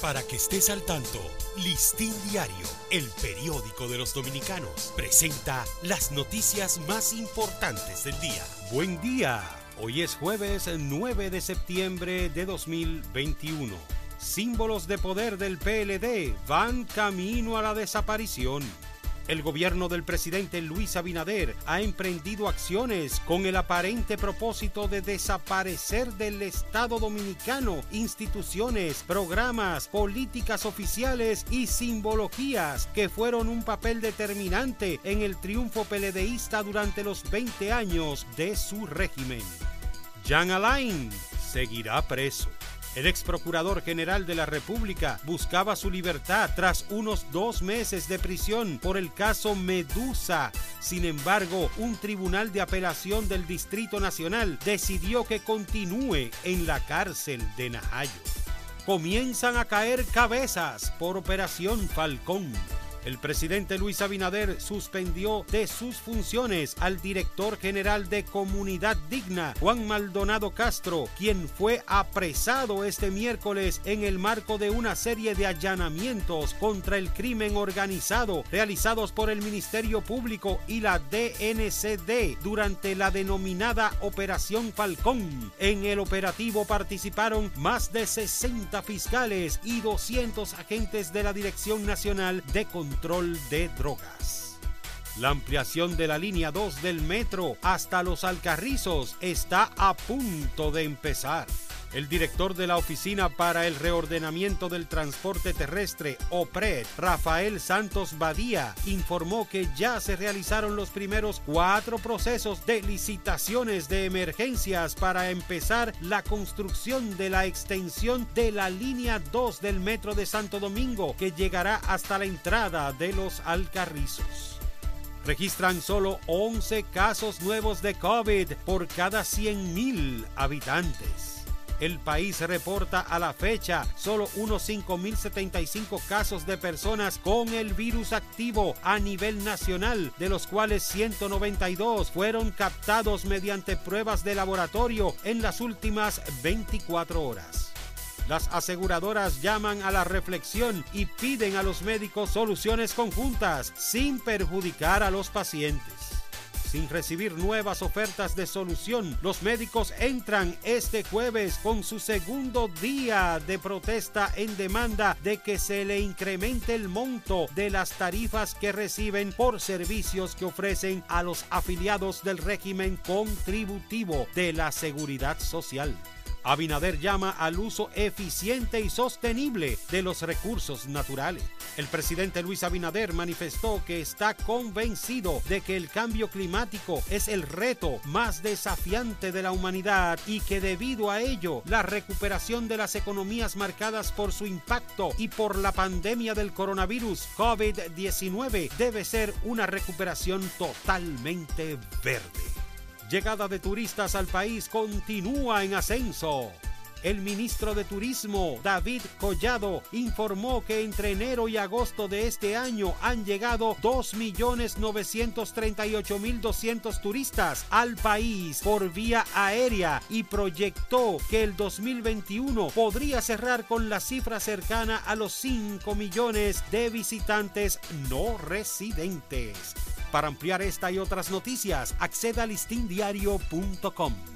Para que estés al tanto, Listín Diario, el periódico de los dominicanos, presenta las noticias más importantes del día. Buen día. Hoy es jueves 9 de septiembre de 2021. Símbolos de poder del PLD van camino a la desaparición. El gobierno del presidente Luis Abinader ha emprendido acciones con el aparente propósito de desaparecer del Estado dominicano instituciones, programas, políticas oficiales y simbologías que fueron un papel determinante en el triunfo peledeísta durante los 20 años de su régimen. Jean Alain seguirá preso. El ex procurador general de la República buscaba su libertad tras unos dos meses de prisión por el caso Medusa. Sin embargo, un tribunal de apelación del Distrito Nacional decidió que continúe en la cárcel de Najayo. Comienzan a caer cabezas por Operación Falcón. El presidente Luis Abinader suspendió de sus funciones al director general de Comunidad Digna, Juan Maldonado Castro, quien fue apresado este miércoles en el marco de una serie de allanamientos contra el crimen organizado realizados por el Ministerio Público y la DNCD durante la denominada Operación Falcón. En el operativo participaron más de 60 fiscales y 200 agentes de la Dirección Nacional de Control control de drogas. La ampliación de la línea 2 del metro hasta los Alcarrizos está a punto de empezar. El director de la Oficina para el Reordenamiento del Transporte Terrestre, OPRED, Rafael Santos Badía, informó que ya se realizaron los primeros cuatro procesos de licitaciones de emergencias para empezar la construcción de la extensión de la línea 2 del Metro de Santo Domingo, que llegará hasta la entrada de los Alcarrizos registran solo 11 casos nuevos de COVID por cada 100.000 habitantes. El país reporta a la fecha solo unos 5.075 casos de personas con el virus activo a nivel nacional, de los cuales 192 fueron captados mediante pruebas de laboratorio en las últimas 24 horas. Las aseguradoras llaman a la reflexión y piden a los médicos soluciones conjuntas sin perjudicar a los pacientes sin recibir nuevas ofertas de solución. Los médicos entran este jueves con su segundo día de protesta en demanda de que se le incremente el monto de las tarifas que reciben por servicios que ofrecen a los afiliados del régimen contributivo de la seguridad social. Abinader llama al uso eficiente y sostenible de los recursos naturales. El presidente Luis Abinader manifestó que está convencido de que el cambio climático es el reto más desafiante de la humanidad y que debido a ello la recuperación de las economías marcadas por su impacto y por la pandemia del coronavirus COVID-19 debe ser una recuperación totalmente verde llegada de turistas al país continúa en ascenso. El ministro de Turismo, David Collado, informó que entre enero y agosto de este año han llegado 2.938.200 turistas al país por vía aérea y proyectó que el 2021 podría cerrar con la cifra cercana a los 5 millones de visitantes no residentes. Para ampliar esta y otras noticias, acceda a listindiario.com.